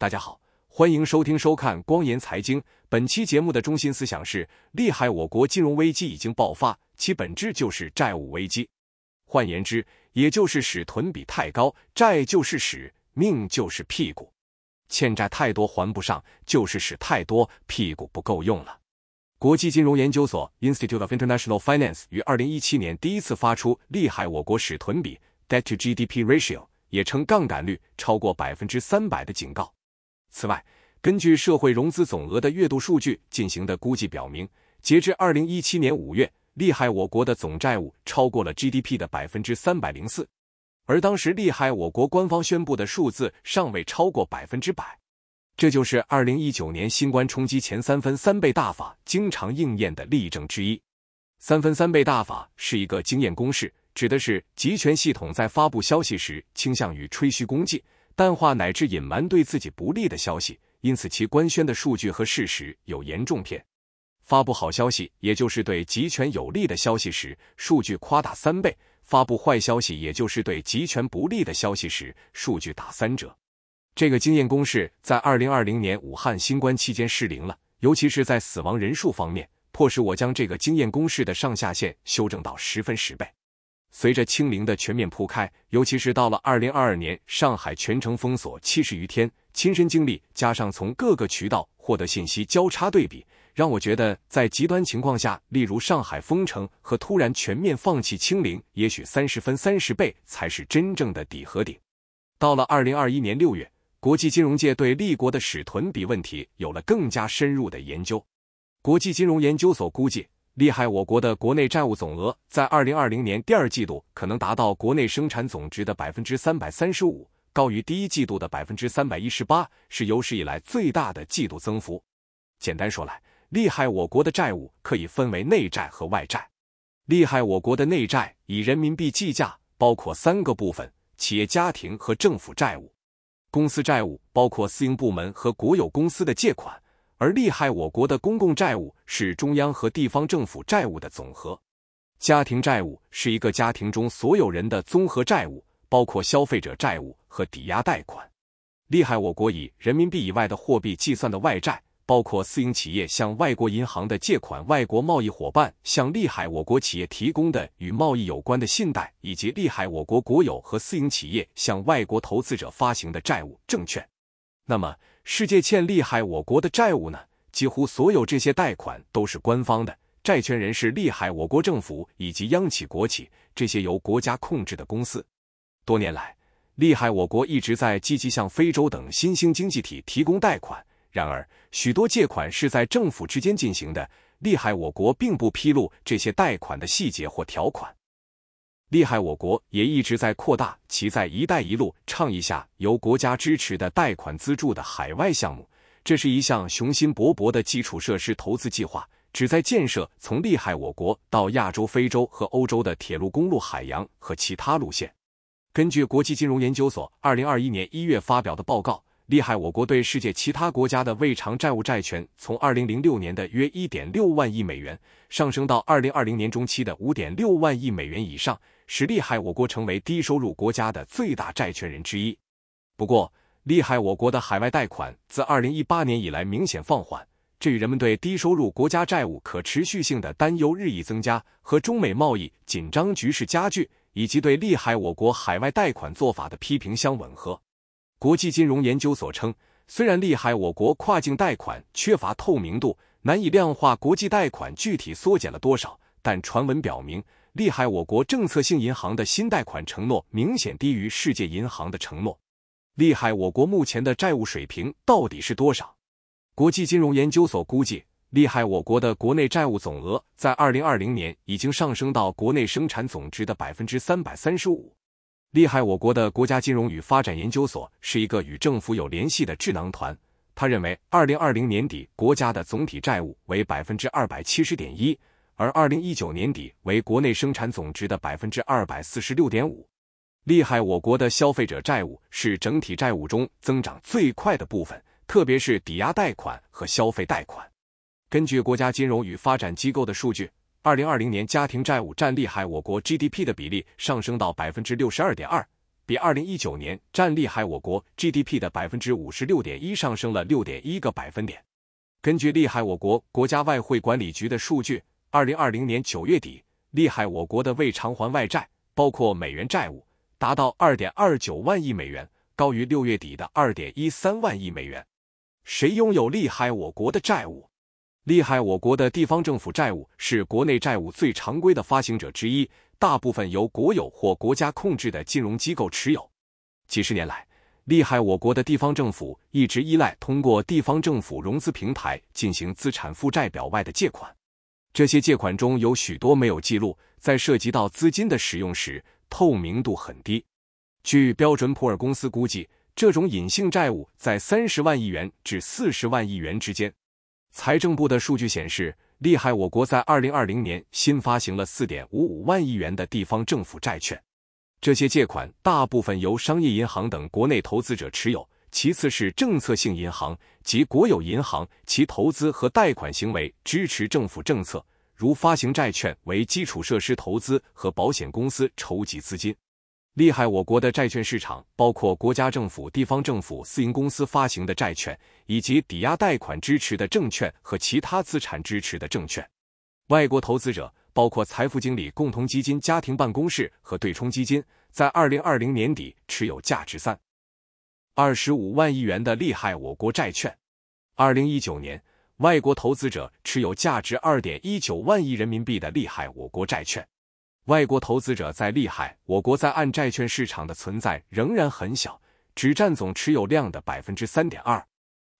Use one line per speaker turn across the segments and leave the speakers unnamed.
大家好，欢迎收听收看光言财经。本期节目的中心思想是：厉害，我国金融危机已经爆发，其本质就是债务危机。换言之，也就是使囤比太高，债就是使命就是屁股，欠债太多还不上，就是使太多屁股不够用了。国际金融研究所 （Institute of International Finance） 于二零一七年第一次发出“厉害，我国使囤比 （Debt to GDP Ratio）”，也称杠杆率超过百分之三百的警告。此外，根据社会融资总额的月度数据进行的估计表明，截至二零一七年五月，厉害我国的总债务超过了 GDP 的百分之三百零四，而当时厉害我国官方宣布的数字尚未超过百分之百。这就是二零一九年新冠冲击前三分三倍大法经常应验的例证之一。三分三倍大法是一个经验公式，指的是集权系统在发布消息时倾向于吹嘘功绩、淡化乃至隐瞒对自己不利的消息，因此其官宣的数据和事实有严重偏。发布好消息，也就是对集权有利的消息时，数据夸大三倍；发布坏消息，也就是对集权不利的消息时，数据打三折。这个经验公式在二零二零年武汉新冠期间失灵了，尤其是在死亡人数方面，迫使我将这个经验公式的上下限修正到十分十倍。随着清零的全面铺开，尤其是到了二零二二年，上海全城封锁七十余天，亲身经历加上从各个渠道获得信息交叉对比，让我觉得在极端情况下，例如上海封城和突然全面放弃清零，也许三十分三十倍才是真正的底和顶。到了二零二一年六月。国际金融界对立国的使囤比问题有了更加深入的研究。国际金融研究所估计，厉害我国的国内债务总额在二零二零年第二季度可能达到国内生产总值的百分之三百三十五，高于第一季度的百分之三百一十八，是有史以来最大的季度增幅。简单说来，厉害我国的债务可以分为内债和外债。厉害我国的内债以人民币计价，包括三个部分：企业、家庭和政府债务。公司债务包括私营部门和国有公司的借款，而厉害我国的公共债务是中央和地方政府债务的总和。家庭债务是一个家庭中所有人的综合债务，包括消费者债务和抵押贷款。厉害我国以人民币以外的货币计算的外债。包括私营企业向外国银行的借款、外国贸易伙伴向利害我国企业提供的与贸易有关的信贷，以及利害我国国有和私营企业向外国投资者发行的债务证券。那么，世界欠利害我国的债务呢？几乎所有这些贷款都是官方的，债权人是利害我国政府以及央企、国企这些由国家控制的公司。多年来，利害我国一直在积极向非洲等新兴经济体提供贷款。然而，许多借款是在政府之间进行的，利害我国并不披露这些贷款的细节或条款。利害我国也一直在扩大其在“一带一路”倡议下由国家支持的贷款资助的海外项目。这是一项雄心勃勃的基础设施投资计划，旨在建设从利害我国到亚洲、非洲和欧洲的铁路、公路、海洋和其他路线。根据国际金融研究所二零二一年一月发表的报告。厉害！我国对世界其他国家的未偿债务债权，从二零零六年的约一点六万亿美元上升到二零二零年中期的五点六万亿美元以上，使利害我国成为低收入国家的最大债权人之一。不过，利害我国的海外贷款自二零一八年以来明显放缓，这与人们对低收入国家债务可持续性的担忧日益增加，和中美贸易紧张局势加剧，以及对利害我国海外贷款做法的批评相吻合。国际金融研究所称，虽然利害我国跨境贷款缺乏透明度，难以量化国际贷款具体缩减了多少，但传闻表明，厉害我国政策性银行的新贷款承诺明显低于世界银行的承诺。厉害我国目前的债务水平到底是多少？国际金融研究所估计，厉害我国的国内债务总额在二零二零年已经上升到国内生产总值的百分之三百三十五。厉害！我国的国家金融与发展研究所是一个与政府有联系的智囊团。他认为，二零二零年底国家的总体债务为百分之二百七十点一，而二零一九年底为国内生产总值的百分之二百四十六点五。厉害！我国的消费者债务是整体债务中增长最快的部分，特别是抵押贷款和消费贷款。根据国家金融与发展机构的数据。二零二零年，家庭债务占厉害我国 GDP 的比例上升到百分之六十二点二，比二零一九年占厉害我国 GDP 的百分之五十六点一上升了六点一个百分点。根据厉害我国国家外汇管理局的数据，二零二零年九月底，利害我国的未偿还外债，包括美元债务，达到二点二九万亿美元，高于六月底的二点一三万亿美元。谁拥有利害我国的债务？利害我国的地方政府债务是国内债务最常规的发行者之一。大部分由国有或国家控制的金融机构持有。几十年来，利害我国的地方政府一直依赖通过地方政府融资平台进行资产负债表外的借款。这些借款中有许多没有记录，在涉及到资金的使用时，透明度很低。据标准普尔公司估计，这种隐性债务在三十万亿元至四十万亿元之间。财政部的数据显示。厉害！我国在二零二零年新发行了四点五五万亿元的地方政府债券，这些借款大部分由商业银行等国内投资者持有，其次是政策性银行及国有银行，其投资和贷款行为支持政府政策，如发行债券为基础设施投资和保险公司筹集资金。厉害！我国的债券市场包括国家政府、地方政府、私营公司发行的债券，以及抵押贷款支持的证券和其他资产支持的证券。外国投资者包括财富经理、共同基金、家庭办公室和对冲基金，在二零二零年底持有价值三二十五万亿元的利害我国债券。二零一九年，外国投资者持有价值二点一九万亿人民币的利害我国债券。外国投资者在厉害，我国在岸债券市场的存在仍然很小，只占总持有量的百分之三点二。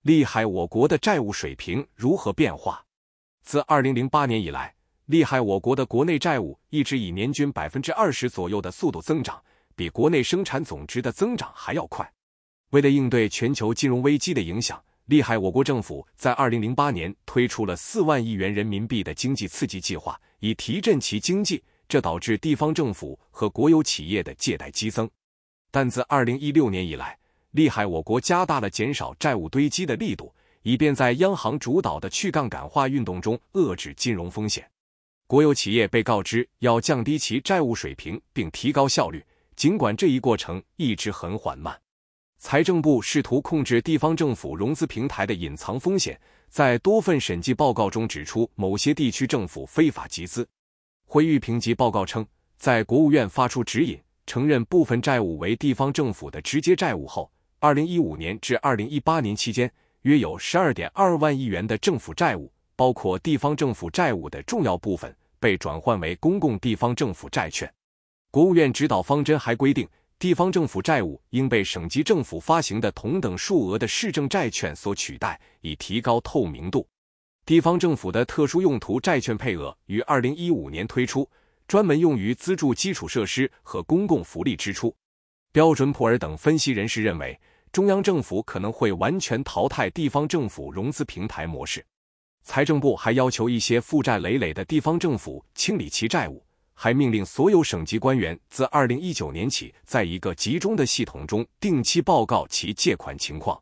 厉害，我国的债务水平如何变化？自二零零八年以来，厉害我国的国内债务一直以年均百分之二十左右的速度增长，比国内生产总值的增长还要快。为了应对全球金融危机的影响，厉害我国政府在二零零八年推出了四万亿元人民币的经济刺激计划，以提振其经济。这导致地方政府和国有企业的借贷激增，但自二零一六年以来，厉害我国加大了减少债务堆积的力度，以便在央行主导的去杠杆化运动中遏制金融风险。国有企业被告知要降低其债务水平并提高效率，尽管这一过程一直很缓慢。财政部试图控制地方政府融资平台的隐藏风险，在多份审计报告中指出某些地区政府非法集资。汇率评级报告称，在国务院发出指引，承认部分债务为地方政府的直接债务后，二零一五年至二零一八年期间，约有十二点二万亿元的政府债务，包括地方政府债务的重要部分，被转换为公共地方政府债券。国务院指导方针还规定，地方政府债务应被省级政府发行的同等数额的市政债券所取代，以提高透明度。地方政府的特殊用途债券配额于二零一五年推出，专门用于资助基础设施和公共福利支出。标准普尔等分析人士认为，中央政府可能会完全淘汰地方政府融资平台模式。财政部还要求一些负债累累的地方政府清理其债务，还命令所有省级官员自二零一九年起，在一个集中的系统中定期报告其借款情况。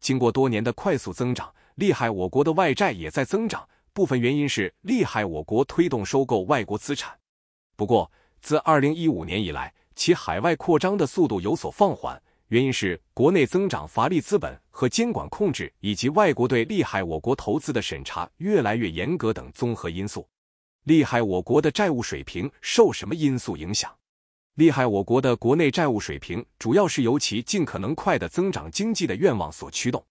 经过多年的快速增长。厉害，我国的外债也在增长，部分原因是厉害我国推动收购外国资产。不过，自二零一五年以来，其海外扩张的速度有所放缓，原因是国内增长乏力资本和监管控制，以及外国对厉害我国投资的审查越来越严格等综合因素。厉害，我国的债务水平受什么因素影响？厉害，我国的国内债务水平主要是由其尽可能快的增长经济的愿望所驱动。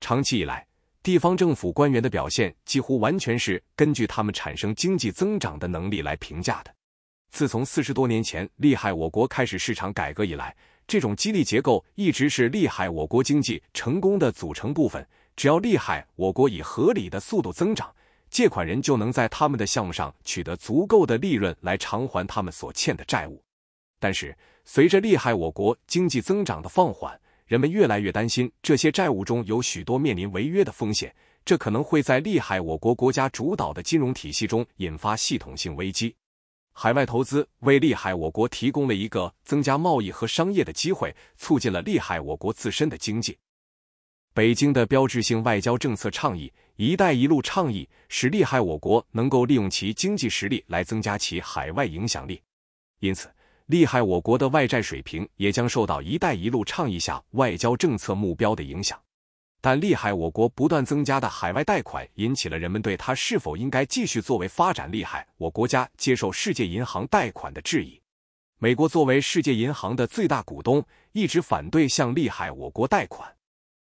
长期以来，地方政府官员的表现几乎完全是根据他们产生经济增长的能力来评价的。自从四十多年前厉害我国开始市场改革以来，这种激励结构一直是厉害我国经济成功的组成部分。只要厉害我国以合理的速度增长，借款人就能在他们的项目上取得足够的利润来偿还他们所欠的债务。但是，随着利害我国经济增长的放缓，人们越来越担心，这些债务中有许多面临违约的风险，这可能会在厉害我国国家主导的金融体系中引发系统性危机。海外投资为利害我国提供了一个增加贸易和商业的机会，促进了利害我国自身的经济。北京的标志性外交政策倡议“一带一路”倡议，使利害我国能够利用其经济实力来增加其海外影响力。因此，利害我国的外债水平也将受到“一带一路”倡议下外交政策目标的影响。但利害我国不断增加的海外贷款，引起了人们对它是否应该继续作为发展利害我国家接受世界银行贷款的质疑。美国作为世界银行的最大股东，一直反对向利害我国贷款。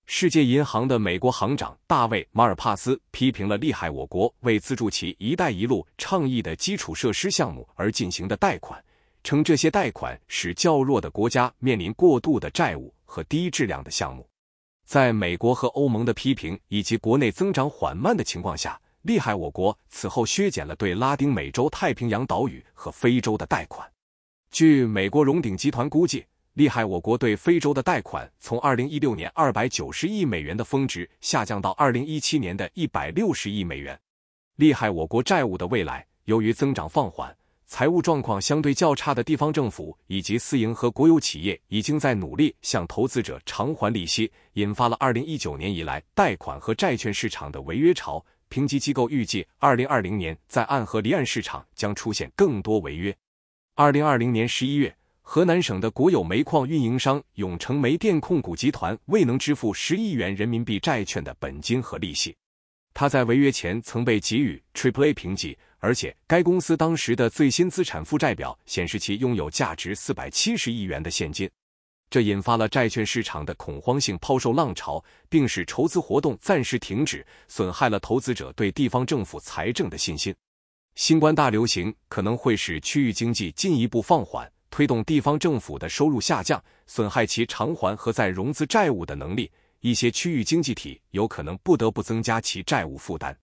世界银行的美国行长大卫·马尔帕斯批评了利害我国为资助其“一带一路”倡议的基础设施项目而进行的贷款。称这些贷款使较弱的国家面临过度的债务和低质量的项目。在美国和欧盟的批评以及国内增长缓慢的情况下，厉害我国此后削减了对拉丁美洲太平洋岛屿和非洲的贷款。据美国荣鼎集团估计，厉害我国对非洲的贷款从2016年290亿美元的峰值下降到2017年的一百六十亿美元。厉害我国债务的未来，由于增长放缓。财务状况相对较差的地方政府以及私营和国有企业已经在努力向投资者偿还利息，引发了二零一九年以来贷款和债券市场的违约潮。评级机构预计，二零二零年在岸和离岸市场将出现更多违约。二零二零年十一月，河南省的国有煤矿运营商永成煤电控股集团未能支付十亿元人民币债券的本金和利息，他在违约前曾被给予 Triple A 评级。而且，该公司当时的最新资产负债表显示其拥有价值四百七十亿元的现金，这引发了债券市场的恐慌性抛售浪潮，并使筹资活动暂时停止，损害了投资者对地方政府财政的信心。新冠大流行可能会使区域经济进一步放缓，推动地方政府的收入下降，损害其偿还和再融资债务的能力。一些区域经济体有可能不得不增加其债务负担。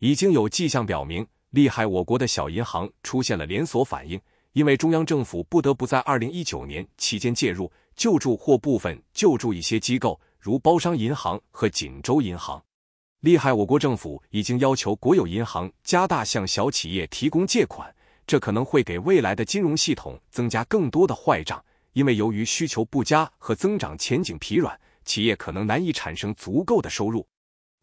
已经有迹象表明。厉害！我国的小银行出现了连锁反应，因为中央政府不得不在二零一九年期间介入救助或部分救助一些机构，如包商银行和锦州银行。厉害！我国政府已经要求国有银行加大向小企业提供借款，这可能会给未来的金融系统增加更多的坏账，因为由于需求不佳和增长前景疲软，企业可能难以产生足够的收入。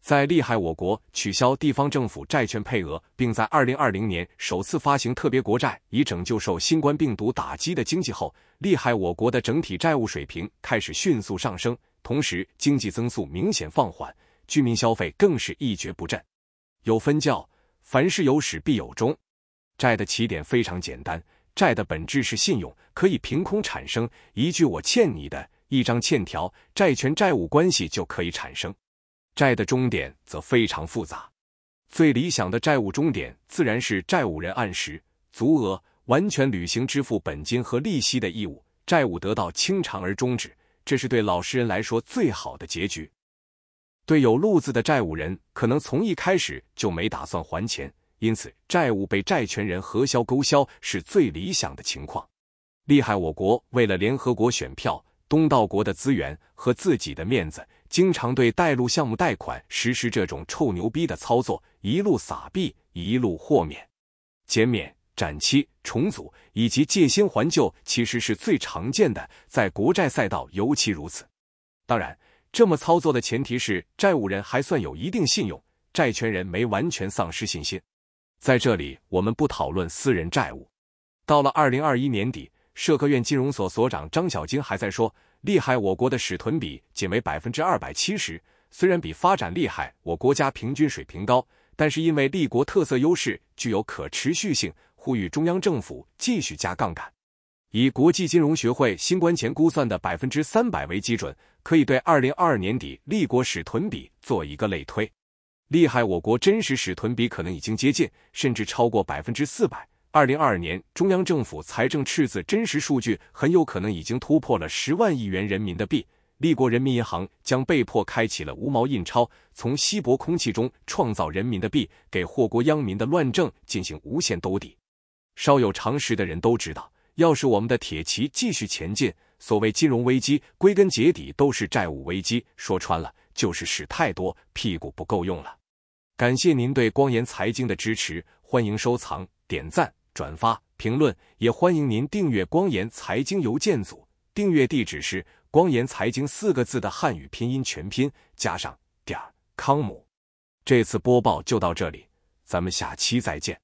在厉害我国取消地方政府债券配额，并在二零二零年首次发行特别国债以拯救受新冠病毒打击的经济后，厉害我国的整体债务水平开始迅速上升，同时经济增速明显放缓，居民消费更是一蹶不振。有分教，凡事有始必有终。债的起点非常简单，债的本质是信用，可以凭空产生一句“我欠你的”，一张欠条，债权债务关系就可以产生。债的终点则非常复杂，最理想的债务终点自然是债务人按时、足额、完全履行支付本金和利息的义务，债务得到清偿而终止，这是对老实人来说最好的结局。对有路子的债务人，可能从一开始就没打算还钱，因此债务被债权人核销勾销是最理想的情况。厉害！我国为了联合国选票、东道国的资源和自己的面子。经常对带路项目贷款实施这种臭牛逼的操作，一路撒币，一路豁免、减免、展期、重组以及借新还旧，其实是最常见的，在国债赛道尤其如此。当然，这么操作的前提是债务人还算有一定信用，债权人没完全丧失信心。在这里，我们不讨论私人债务。到了二零二一年底，社科院金融所所长张小晶还在说。厉害！我国的使屯比仅为百分之二百七十，虽然比发展厉害我国家平均水平高，但是因为立国特色优势具有可持续性，呼吁中央政府继续加杠杆。以国际金融学会新关前估算的百分之三百为基准，可以对二零二二年底立国使屯比做一个类推。厉害！我国真实使屯比可能已经接近，甚至超过百分之四百。二零二二年，中央政府财政赤字真实数据很有可能已经突破了十万亿元人民币。立国人民银行将被迫开启了无毛印钞，从稀薄空气中创造人民的币，给祸国殃民的乱政进行无限兜底。稍有常识的人都知道，要是我们的铁骑继续前进，所谓金融危机，归根结底都是债务危机。说穿了，就是屎太多，屁股不够用了。感谢您对光言财经的支持，欢迎收藏、点赞。转发评论，也欢迎您订阅光言财经邮件组。订阅地址是“光言财经”四个字的汉语拼音全拼加上点儿康姆。这次播报就到这里，咱们下期再见。